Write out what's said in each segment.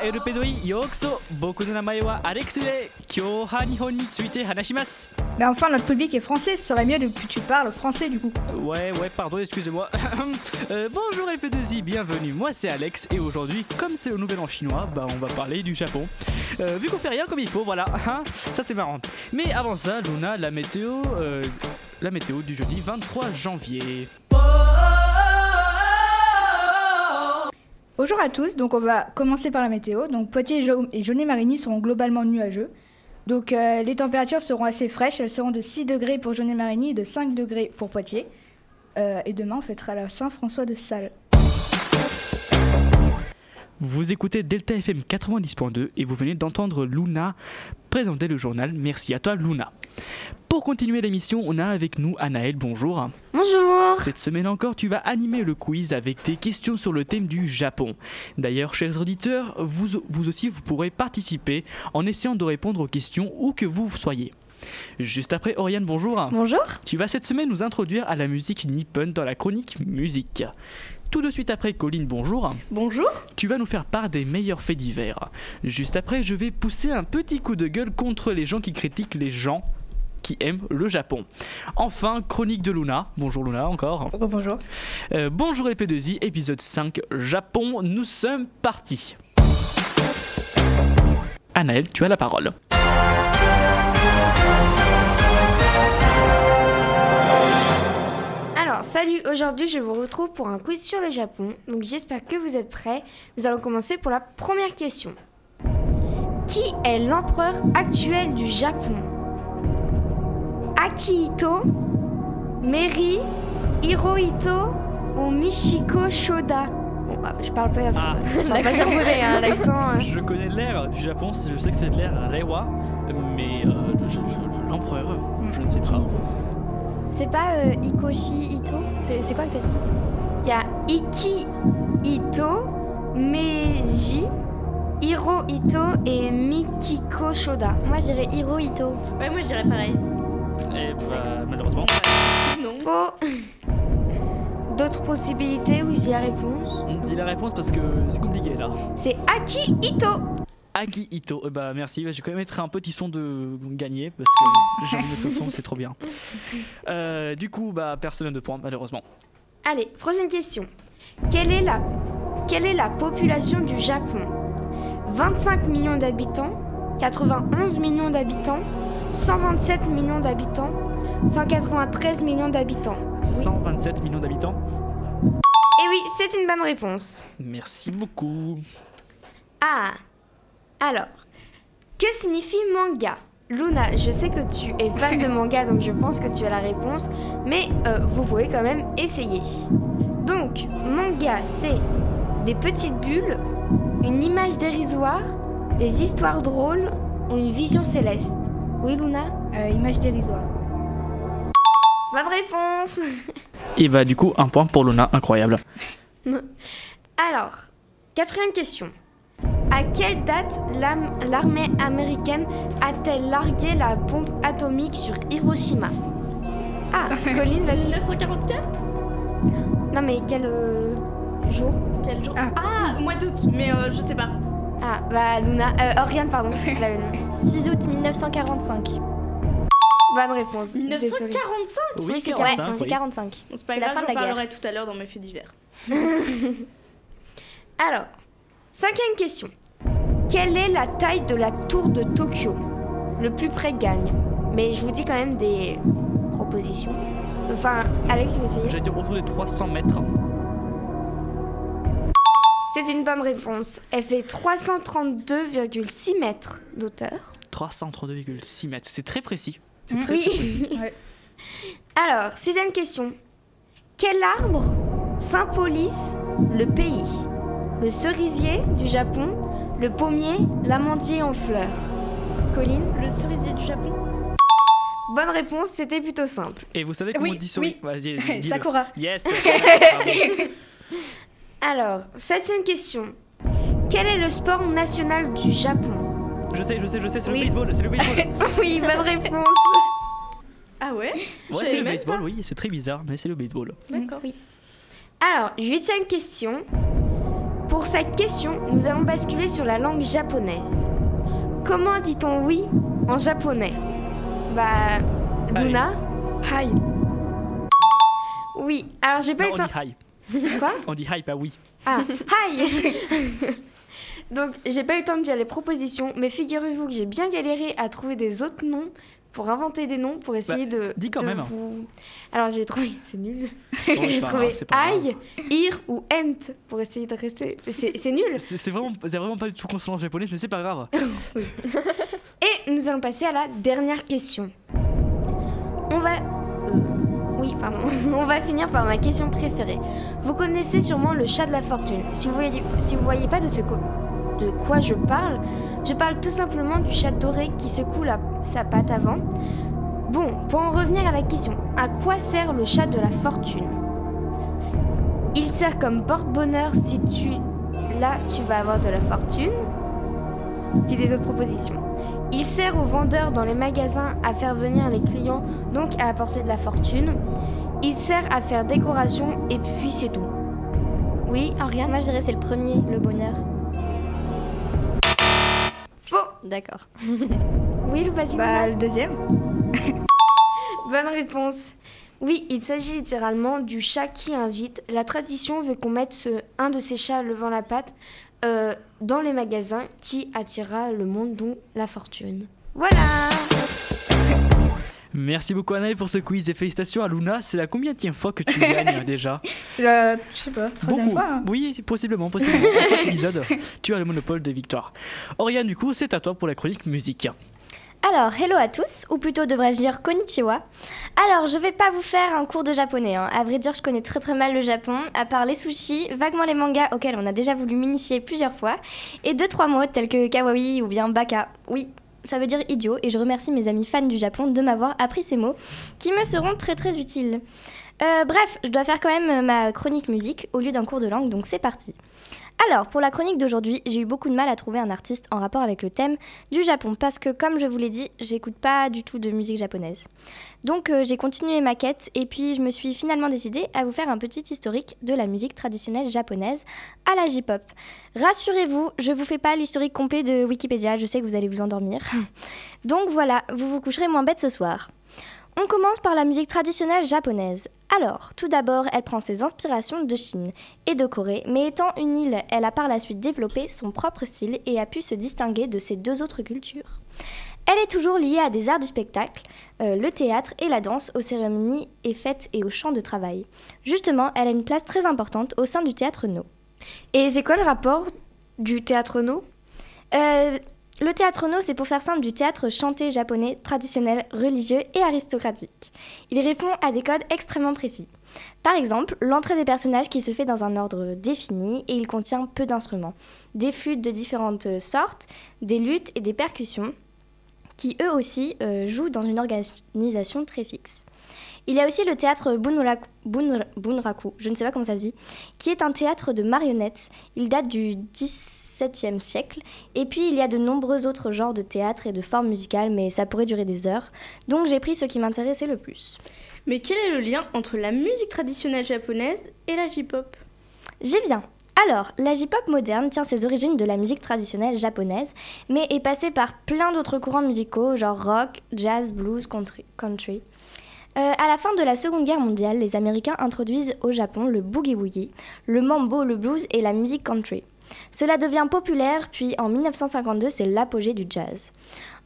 LP2 ようこそ僕の名前はアレックスで今日は日本について話します Mais enfin, notre public est français, ce serait mieux de- que tu parles français du coup. Ouais, ouais, pardon, excusez-moi. Euh, bonjour LP2I, bienvenue. Moi c'est Alex et aujourd'hui, comme c'est au nouvel an chinois, bah on va parler du Japon. Euh, vu qu'on fait rien comme il faut, voilà, hein, ça c'est marrant. Mais avant ça, Luna, la météo, euh, la météo du jeudi 23 janvier. Bonjour à tous, donc on va commencer par la météo. Donc Poitiers et Jaunet-Marigny seront globalement nuageux. Donc euh, les températures seront assez fraîches, elles seront de 6 degrés pour Jaunet-Marigny et de 5 degrés pour Poitiers. Euh, et demain on fêtera la Saint-François de Sales. Vous écoutez Delta FM 90.2 et vous venez d'entendre Luna présenter le journal. Merci à toi Luna. Pour continuer l'émission, on a avec nous Anaël, bonjour. Bonjour Cette semaine encore, tu vas animer le quiz avec tes questions sur le thème du Japon. D'ailleurs, chers auditeurs, vous, vous aussi, vous pourrez participer en essayant de répondre aux questions où que vous soyez. Juste après, Oriane, bonjour. Bonjour Tu vas cette semaine nous introduire à la musique nippon dans la chronique musique. Tout de suite après, Colline, bonjour. Bonjour Tu vas nous faire part des meilleurs faits divers. Juste après, je vais pousser un petit coup de gueule contre les gens qui critiquent les gens qui aiment le Japon. Enfin, chronique de Luna. Bonjour Luna encore. Oh, bonjour. Euh, bonjour les P2I, épisode 5, Japon, nous sommes partis. Anaël, tu as la parole. Alors, salut Aujourd'hui, je vous retrouve pour un quiz sur le Japon. Donc, j'espère que vous êtes prêts. Nous allons commencer pour la première question. Qui est l'empereur actuel du Japon? Akihito, Meri, Hirohito ou Michiko Shoda Bon, bah, je parle pas, Ah. je parle pas japonais, hein, l'accent. hein. Je connais l'air du Japon, je sais que c'est l'air Reiwa, mais euh, je- je- l'empereur, je ne sais pas. C'est pas euh, Ikoshi Ito? C'est quoi que t'as dit? Il y a Iki Ito, Meiji, Hirohito et Mikiko Shoda. Moi je dirais Hiro Ito. Ouais, moi je dirais pareil. Et bah, malheureusement. Non. Faux. D'autres possibilités où dis la réponse On dit la réponse parce que c'est compliqué là. C'est Aki Ito. Agi Ito, Euh, bah merci, je vais quand même mettre un petit son de gagner parce que j'ai envie de mettre ce son, c'est trop bien. Euh, du coup, bah personne de points malheureusement. Allez, prochaine question. Quelle est la, quelle est la population du Japon? 25 millions d'habitants, 91 millions d'habitants, 127 millions d'habitants, 193 millions d'habitants. 127 millions d'habitants. Et oui, c'est une bonne réponse. Merci beaucoup. Ah Alors, que signifie manga? Luna, je sais que tu es fan de manga, donc je pense que tu as la réponse, mais euh, vous pouvez quand même essayer. Donc, manga, c'est des petites bulles, une image dérisoire, des histoires drôles ou une vision céleste. Oui, Luna Euh, image dérisoire. Bonne réponse Et bah du coup, un point pour Luna, incroyable. Alors, quatrième question. À quelle date l'armée américaine a-t-elle largué la bombe atomique sur Hiroshima? Ah, Colline, vas-y. 1944 Non mais quel euh, jour? Quel jour? Ah. Ah, mois d'août, mais euh, je sais pas. Ah, bah Luna, euh, Oriane, pardon. Elle avait le- 6 août 1945. Bonne réponse. Désolée. 1945 Oui, c'est Ouais, 45, c'est oui. 45. Bon, C'est pas la grave, fin de j'en la guerre. parlerai tout à l'heure dans mes faits divers. Alors, cinquième question. Quelle est la taille de la tour de Tokyo? Le plus près gagne. Mais je vous dis quand même des propositions. Enfin, Alex, tu veux essayer? J'allais dire autour des 300 mètres. C'est une bonne réponse. Elle fait 332,6 mètres d'auteur. 332,6 mètres. C'est très précis. C'est très, très précis. Oui. Ouais. Alors, sixième question. Quel arbre symbolise le pays? Le cerisier du Japon, le pommier, l'amandier en fleurs? Colline? Le cerisier du Japon Bonne réponse, c'était plutôt simple. Et vous savez comment Oui, on dit souris? Vas-y, dis-le. Sakura. Yes. Alors, septième question. Quel est le sport national du Japon? Je sais, je sais, je sais, c'est Oui. le baseball, c'est le baseball. Oui, bonne réponse. Ah ouais? Ouais, c'est le baseball, pas. oui, c'est très bizarre, mais c'est le baseball. D'accord. Alors, huitième question. Pour cette question, nous allons basculer sur la langue japonaise. Comment dit-on oui en japonais? Bah. Luna? Hi. Oui, alors j'ai pas Non, eu le on temps. Quoi On dit hi, pas oui. Ah, hi Donc, j'ai pas eu le temps de dire les propositions, mais figurez-vous que j'ai bien galéré à trouver des autres noms pour inventer des noms pour essayer de. Bah, dis quand de même. vous. Alors, j'ai trouvé. C'est nul. Bon, j'ai trouvé aïe, ir ou emt pour essayer de rester. C'est nul. C'est vraiment, vraiment pas du tout consonance japonaise, mais c'est pas grave. Et nous allons passer à la dernière question. On va. On va finir par ma question préférée. Vous connaissez sûrement le chat de la fortune. Si vous voyez, voyez pas de quoi je parle, je parle tout simplement du chat doré qui secoue sa patte avant. Bon, pour en revenir à la question, à quoi sert le chat de la fortune? Il sert comme porte-bonheur si tu là tu vas avoir de la fortune. Autres propositions. Il sert aux vendeurs dans les magasins à faire venir les clients, donc à apporter de la fortune. Il sert à faire décoration et puis c'est tout. Oui, Ariane Moi, je dirais c'est le premier, le bonheur. Faux D'accord. Oui, vas-y. Bah, le deuxième. Bonne réponse. Oui, il s'agit littéralement du chat qui invite. La tradition veut qu'on mette ce- un de ces chats levant la patte euh, dans les magasins qui attirera le monde dont la fortune. Voilà Merci beaucoup Anaël pour ce quiz et félicitations à Luna. C'est la combien fois que tu gagnes déjà je sais pas, troisième Beaucoup. fois. hein. Oui, c'est possiblement, possiblement. En chaque épisode, tu as le monopole des victoires. Oriane, du coup, c'est à toi pour la chronique musique. Alors, hello à tous, ou plutôt devrais-je dire konnichiwa. Alors, je vais pas vous faire un cours de japonais. hein. À vrai dire, je connais très très mal le Japon, à part les sushis, vaguement les mangas auxquels on a déjà voulu m'initier plusieurs fois, et deux trois mots tels que kawaii ou bien baka. Oui, ça veut dire idiot, et je remercie mes amis fans du Japon de m'avoir appris ces mots, qui me seront très très utiles. Euh, bref, je dois faire quand même ma chronique musique au lieu d'un cours de langue, donc c'est parti. Alors, pour la chronique d'aujourd'hui, j'ai eu beaucoup de mal à trouver un artiste en rapport avec le thème du Japon parce que, comme je vous l'ai dit, j'écoute pas du tout de musique japonaise. Donc, euh, j'ai continué ma quête et puis je me suis finalement décidée à vous faire un petit historique de la musique traditionnelle japonaise à la J-pop. Rassurez-vous, je vous fais pas l'historique complet de Wikipédia, je sais que vous allez vous endormir. Donc voilà, vous vous coucherez moins bête ce soir. On commence par la musique traditionnelle japonaise. Alors, tout d'abord, elle prend ses inspirations de Chine et de Corée, mais étant une île, elle a par la suite développé son propre style et a pu se distinguer de ces deux autres cultures. Elle est toujours liée à des arts du spectacle, euh, le théâtre et la danse, aux cérémonies et fêtes et aux chants de travail. Justement, elle a une place très importante au sein du théâtre No. Et c'est quoi le rapport du théâtre no Euh, le théâtre no, c'est pour faire simple du théâtre chanté japonais traditionnel, religieux et aristocratique. Il répond à des codes extrêmement précis. Par exemple, l'entrée des personnages qui se fait dans un ordre défini et il contient peu d'instruments, des flûtes de différentes sortes, des luttes et des percussions qui eux aussi euh, jouent dans une organisation très fixe. Il y a aussi le théâtre Bunraku, Bunra- Bunraku, je ne sais pas comment ça se dit, qui est un théâtre de marionnettes. Il date du XVIIe siècle et puis il y a de nombreux autres genres de théâtre et de formes musicales, mais ça pourrait durer des heures. Donc j'ai pris ce qui m'intéressait le plus. Mais quel est le lien entre la musique traditionnelle japonaise et la J-pop? J'y viens. Alors, la J-pop moderne tient ses origines de la musique traditionnelle japonaise, mais est passée par plein d'autres courants musicaux, genre rock, jazz, blues, country. Euh, à la fin de la Seconde Guerre mondiale, les Américains introduisent au Japon le boogie-woogie, le mambo, le blues et la musique country. Cela devient populaire, puis en 1952, c'est l'apogée du jazz.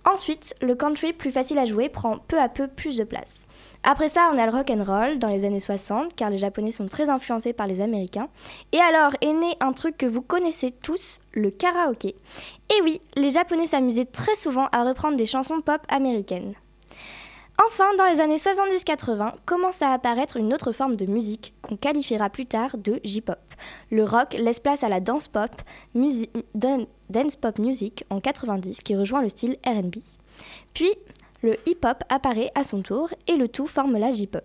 Ensuite, le country, plus facile à jouer, prend peu à peu plus de place. Après ça, on a le rock dans les années 60, car les Japonais sont très influencés par les Américains. Et alors est né un truc que vous connaissez tous, le karaoké. Et oui, les Japonais s'amusaient très souvent à reprendre des chansons pop américaines. Enfin, dans les années 70-80, commence à apparaître une autre forme de musique qu'on qualifiera plus tard de J-pop. Le rock laisse place à la dance pop, dance pop music en 90 qui rejoint le style R&B. Puis, le hip-hop apparaît à son tour et le tout forme la J-pop.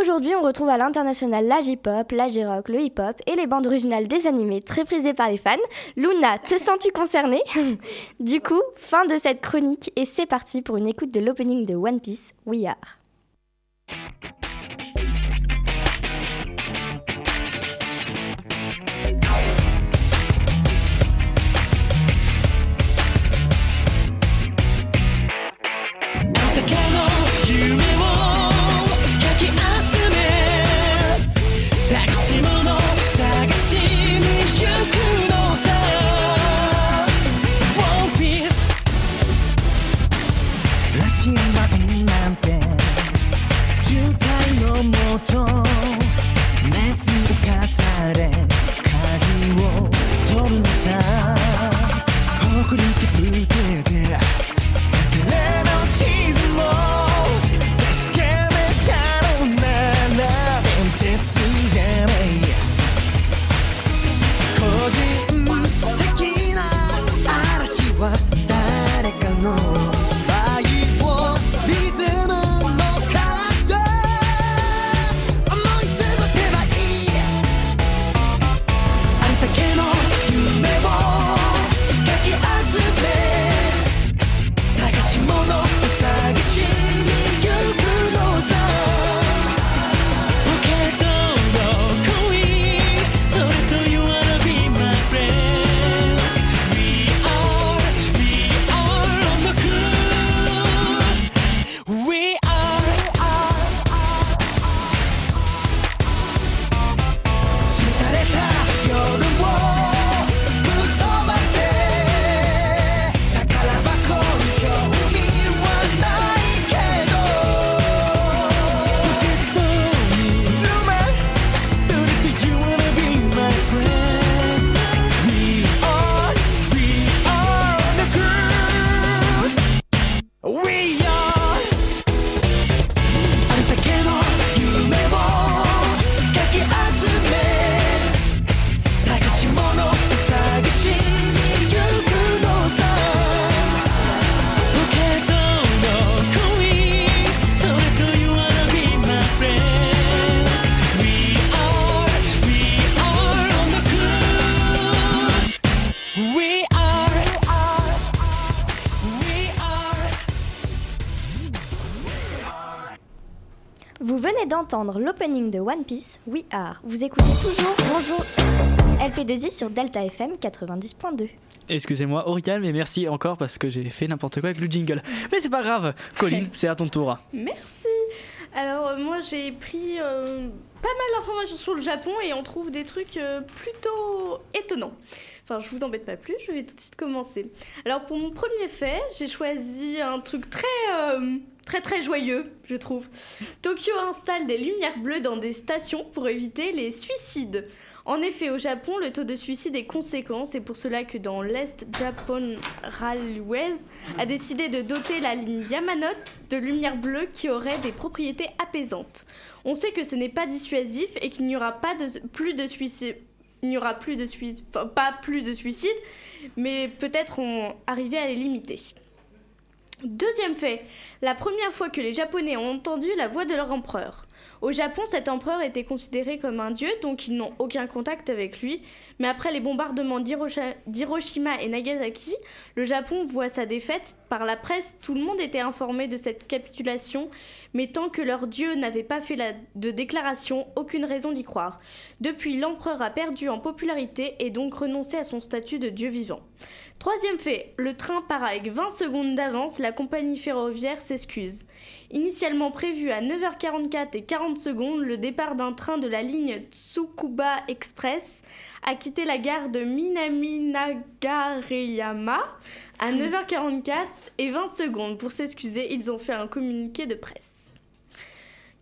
Aujourd'hui, on retrouve à l'international la J-pop, la J-rock, le hip-hop et les bandes originales des animés très prisées par les fans. Luna, te sens-tu concernée? Du coup, fin de cette chronique et c'est parti pour une écoute de l'opening de One Piece, We Are. know. D'entendre l'opening de One Piece, We Are. Vous écoutez toujours Bonjour LP2I sur Delta FM 90.2. Excusez-moi, Aurical, mais merci encore parce que j'ai fait n'importe quoi avec le jingle. Mais c'est pas grave. Colline, c'est à ton tour. Merci. Alors, euh, moi, j'ai pris euh, pas mal d'informations sur le Japon et on trouve des trucs euh, plutôt étonnants. Enfin, je vous embête pas plus, je vais tout de suite commencer. Alors, pour mon premier fait, j'ai choisi un truc très, euh, très, très joyeux, je trouve. Tokyo installe des lumières bleues dans des stations pour éviter les suicides. En effet, au Japon, le taux de suicide est conséquent. C'est pour cela que dans l'Est, Japan Railways a décidé de doter la ligne Yamanote de lumières bleues qui auraient des propriétés apaisantes. On sait que ce n'est pas dissuasif et qu'il n'y aura pas plus de suicide. Il n'y aura plus de suicide, pas plus de suicide, mais peut-être on arriver à les limiter. Deuxième fait, la première fois que les Japonais ont entendu la voix de leur empereur. Au Japon, cet empereur était considéré comme un dieu, donc ils n'ont aucun contact avec lui. Mais après les bombardements d'Hiroshi- d'Hiroshima et Nagasaki, le Japon voit sa défaite. Par la presse, tout le monde était informé de cette capitulation, mais tant que leur dieu n'avait pas fait de déclaration, aucune raison d'y croire. Depuis, l'empereur a perdu en popularité et donc renoncé à son statut de dieu vivant. Troisième fait, le train part avec 20 secondes d'avance, la compagnie ferroviaire s'excuse. Initialement prévu à 9h44 et 40 secondes, le départ d'un train de la ligne Tsukuba Express a quitté la gare de Minami-Nagareyama à 9h44 et 20 secondes. Pour s'excuser, ils ont fait un communiqué de presse.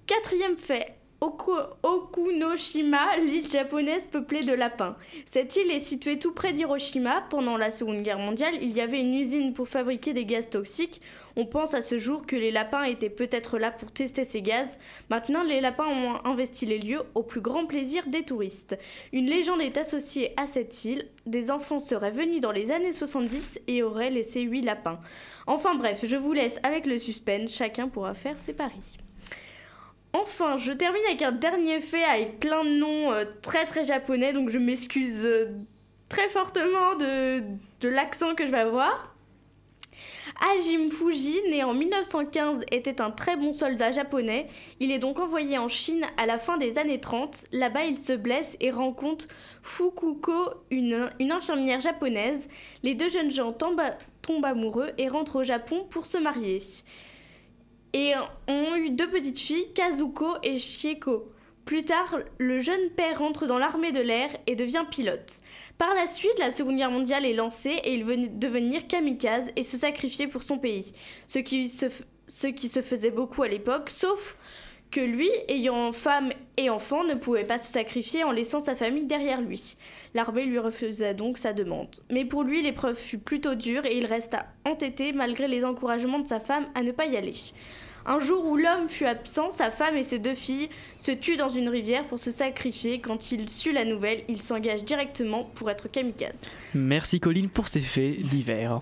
Quatrième fait, Oku- Okunoshima, l'île japonaise peuplée de lapins. Cette île est située tout près d'Hiroshima. Pendant la Seconde Guerre mondiale, il y avait une usine pour fabriquer des gaz toxiques. On pense à ce jour que les lapins étaient peut-être là pour tester ces gaz. Maintenant, les lapins ont investi les lieux au plus grand plaisir des touristes. Une légende est associée à cette île. Des enfants seraient venus dans les années 70 et auraient laissé 8 lapins. Enfin bref, je vous laisse avec le suspense. Chacun pourra faire ses paris. Enfin, je termine avec un dernier fait avec plein de noms euh, très très japonais, donc je m'excuse euh, très fortement de, l'accent que je vais avoir. Hajime Fuji, né en 1915, était un très bon soldat japonais. Il est donc envoyé en Chine à la fin des années 30. Là-bas, il se blesse et rencontre Fukuko, une, infirmière japonaise. Les deux jeunes gens tombent amoureux et rentrent au Japon pour se marier et ont eu deux petites filles, Kazuko et Shieko. Plus tard, le jeune père rentre dans l'armée de l'air et devient pilote. Par la suite, la Seconde Guerre mondiale est lancée et il veut devenir kamikaze et se sacrifier pour son pays, ce qui se, f- ce qui se faisait beaucoup à l'époque, sauf que lui, ayant femme et enfant, ne pouvait pas se sacrifier en laissant sa famille derrière lui. L'armée lui refusa donc sa demande. Mais pour lui, l'épreuve fut plutôt dure et il resta entêté malgré les encouragements de sa femme à ne pas y aller. Un jour où l'homme fut absent, sa femme et ses deux filles se tuent dans une rivière pour se sacrifier. Quand il sut la nouvelle, il s'engage directement pour être kamikaze. Merci Colline pour ces faits divers.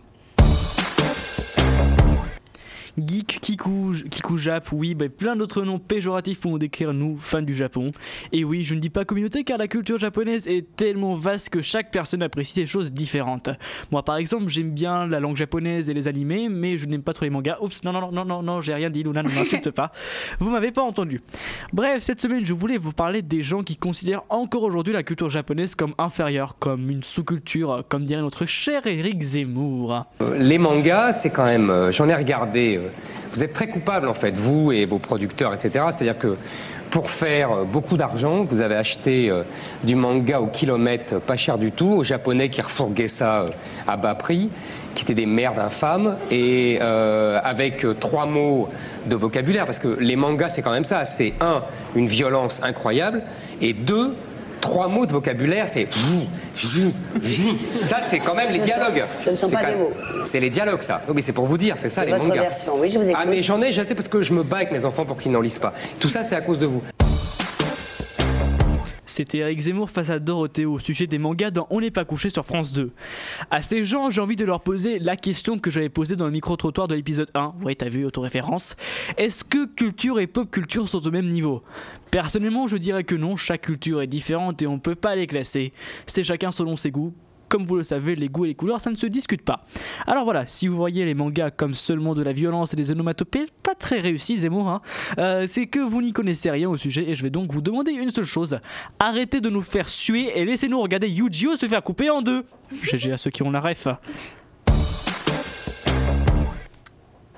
Geek, Kikou Jap, oui, bah, plein d'autres noms péjoratifs pour nous décrire nous, fans du Japon. Et oui, je ne dis pas communauté car la culture japonaise est tellement vaste que chaque personne apprécie des choses différentes. Moi par exemple, j'aime bien la langue japonaise et les animés, mais je n'aime pas trop les mangas. Oups, non, non, non, non, non, non j'ai rien dit, Luna, ne m'insulte pas. Vous m'avez pas entendu. Bref, cette semaine, je voulais vous parler des gens qui considèrent encore aujourd'hui la culture japonaise comme inférieure, comme une sous-culture, comme dirait notre cher Eric Zemmour. Euh, Les mangas, c'est quand même. euh, J'en ai regardé. Vous êtes très coupables, en fait, vous et vos producteurs, etc. C'est-à-dire que pour faire euh, beaucoup d'argent, vous avez acheté euh, du manga au kilomètre, euh, pas cher du tout, aux Japonais qui refourguaient ça à bas prix, qui étaient des merdes infâmes, et avec trois mots de vocabulaire, parce que les mangas, c'est quand même ça. C'est un, une violence incroyable, et deux, trois mots de vocabulaire, c'est vous, vous, vous. Ça, c'est quand même les dialogues. ce ne sont pas des mots. C'est les dialogues, ça. Oui, mais c'est pour vous dire, c'est ça C'est les votre mangas. version. Oui, je vous écoute. Ah, mais j'en ai, je sais, parce que je me bats avec mes enfants pour qu'ils n'en lisent pas. Tout ça, c'est à cause de vous. C'était Eric Zemmour face à Dorothée au sujet des mangas dans On n'est pas couché sur France 2. À ces gens, j'ai envie de leur poser la question que j'avais posée dans le micro-trottoir de l'épisode 1. Ouais, t'as vu, autoréférence. Est-ce que culture et pop culture sont au même niveau? Personnellement, je dirais que non, chaque culture est différente et on peut pas les classer. C'est chacun selon ses goûts. Comme vous le savez, les goûts et les couleurs, ça ne se discute pas. Alors voilà, si vous voyez les mangas comme seulement de la violence et des onomatopées, pas très réussis, Zemmour, hein, euh, c'est que vous n'y connaissez rien au sujet et je vais donc vous demander une seule chose. Arrêtez de nous faire suer et laissez-nous regarder Yu-Gi-Oh se faire couper en deux. GG à ceux qui ont la ref.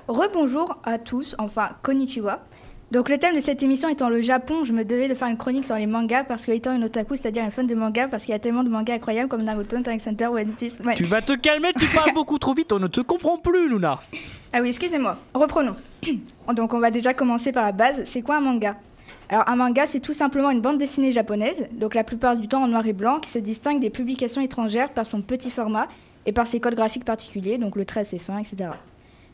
Rebonjour à tous, enfin konnichiwa. Donc le thème de cette émission étant le Japon, je me devais de faire une chronique sur les mangas parce que étant une otaku, c'est-à-dire un fan de mangas, parce qu'il y a tellement de mangas incroyables comme Naruto, Hunter x Hunter, One Piece. ouais. Tu vas te calmer, tu parles beaucoup trop vite, on ne te comprend plus, Luna. Ah oui, excusez-moi. Reprenons. Donc on va déjà commencer par la base. C'est quoi un manga? Alors un manga, c'est tout simplement une bande dessinée japonaise, donc la plupart du temps en noir et blanc, qui se distingue des publications étrangères par son petit format et par ses codes graphiques particuliers, donc le trait assez fin, etc.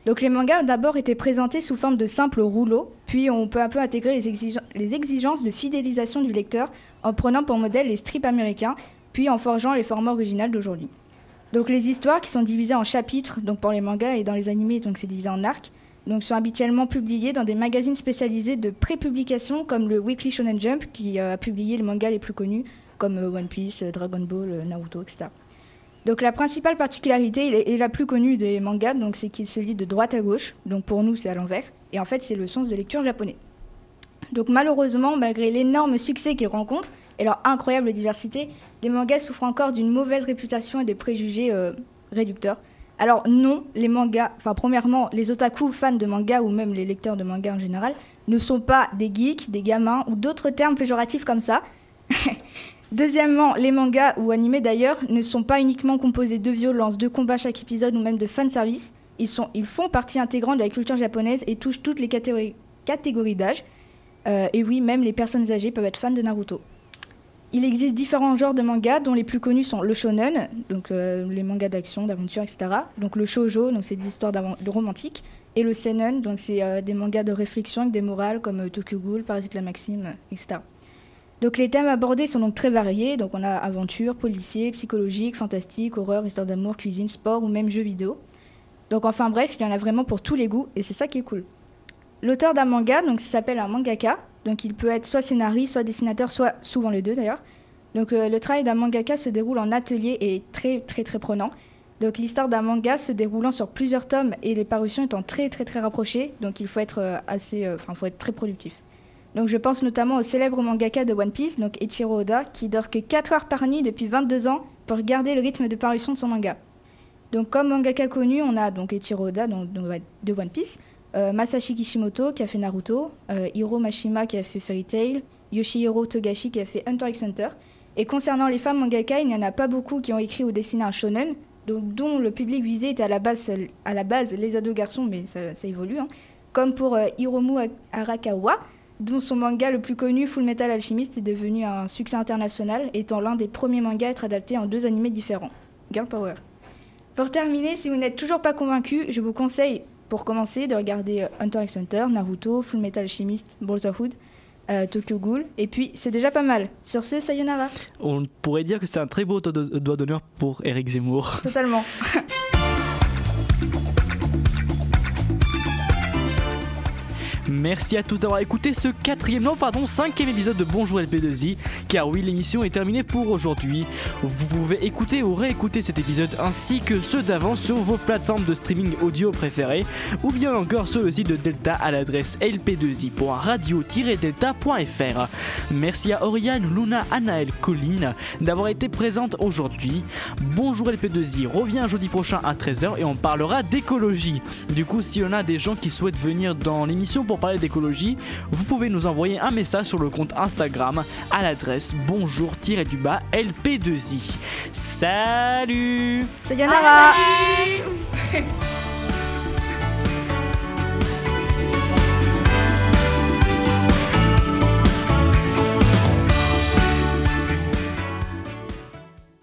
Donc les mangas ont d'abord été présentés sous forme de simples rouleaux, puis on peut un peu intégrer les, exige- les exigences de fidélisation du lecteur en prenant pour modèle les strips américains, puis en forgeant les formats originaux d'aujourd'hui. Donc les histoires qui sont divisées en chapitres, donc pour les mangas et dans les animés, donc c'est divisé en arcs, sont habituellement publiées dans des magazines spécialisés de pré-publication comme le Weekly Shonen Jump qui euh, a publié les mangas les plus connus comme euh, One Piece, euh, Dragon Ball, Naruto, etc. Donc la principale particularité et- la plus connue des mangas, donc c'est qu'il se lit de droite à gauche, donc pour nous c'est à l'envers, et en fait c'est le sens de lecture japonais. Donc malheureusement, malgré l'énorme succès qu'ils rencontrent et leur incroyable diversité, les mangas souffrent encore d'une mauvaise réputation et des préjugés euh, réducteurs. Alors non, les mangas, enfin premièrement, les otaku fans de mangas ou même les lecteurs de mangas en général ne sont pas des geeks, des gamins ou d'autres termes péjoratifs comme ça. Deuxièmement, les mangas ou animés d'ailleurs ne sont pas uniquement composés de violence, de combats chaque épisode ou même de fanservice. Ils, ils font partie intégrante de la culture japonaise et touchent toutes les catégories, d'âge. Euh, et oui, même les personnes âgées peuvent être fans de Naruto. Il existe différents genres de mangas, dont les plus connus sont le shonen, donc euh, les mangas d'action, d'aventure, etc. Donc le shoujo, donc c'est des histoires de romantiques, et le seinen, donc c'est euh, des mangas de réflexion avec des morales comme Tokyo Ghoul, Parasite la Maxime, etc. Donc les thèmes abordés sont donc très variés. Donc on a aventure, policier, psychologique, fantastique, horreur, histoire d'amour, cuisine, sport ou même jeux vidéo. Donc enfin bref, il y en a vraiment pour tous les goûts et c'est ça qui est cool. L'auteur d'un manga, donc s'appelle un mangaka. Donc il peut être soit scénariste, soit dessinateur, soit souvent les deux d'ailleurs. Donc le travail d'un mangaka se déroule en atelier et est très très très prenant. Donc l'histoire d'un manga se déroulant sur plusieurs tomes et les parutions étant très très très rapprochées. Donc il faut être euh, assez, euh, enfin faut être très productif. Donc je pense notamment au célèbre mangaka de One Piece, donc Eiichiro Oda, qui dort que 4 heures par nuit depuis 22 ans pour garder le rythme de parution de son manga. Donc comme mangaka connu, on a donc Eiichiro Oda de One Piece, euh, Masashi Kishimoto qui a fait Naruto, euh, Hiro Mashima qui a fait Fairy Tail, Yoshihiro Togashi qui a fait Hunter x Hunter. Et concernant les femmes mangaka, il n'y en a pas beaucoup qui ont écrit ou dessiné un shonen, donc, dont le public visé était à la base, les ados garçons, mais ça, ça évolue, hein. comme pour euh, Hiromu Arakawa, dont son manga le plus connu, Full Metal Alchemist, est devenu un succès international, étant l'un des premiers mangas à être adapté en deux animés différents. Girl Power. Pour terminer, si vous n'êtes toujours pas convaincu, je vous conseille, pour commencer, de regarder euh, Hunter x Hunter, Naruto, Full Metal Alchemist, Brotherhood, euh, Tokyo Ghoul, et puis c'est déjà pas mal. Sur ce, sayonara. On pourrait dire que c'est un très beau doigt d'honneur pour Eric Zemmour. Totalement. Merci à tous d'avoir écouté ce quatrième, non pardon, cinquième épisode de Bonjour LP2I, car oui, l'émission est terminée pour aujourd'hui. Vous pouvez écouter ou réécouter cet épisode ainsi que ceux d'avant sur vos plateformes de streaming audio préférées, ou bien encore le site de Delta à l'adresse lp2i.radio-delta.fr. Merci à Oriane, Luna, Anaël, Colline d'avoir été présentes aujourd'hui. Bonjour LP2i revient jeudi prochain à 13h et on parlera d'écologie. Du coup, si on a des gens qui souhaitent venir dans l'émission pour parler d'écologie, vous pouvez nous envoyer un message sur le compte Instagram à l'adresse bonjour-du-bas LP2i. Salut Sayonara. Salut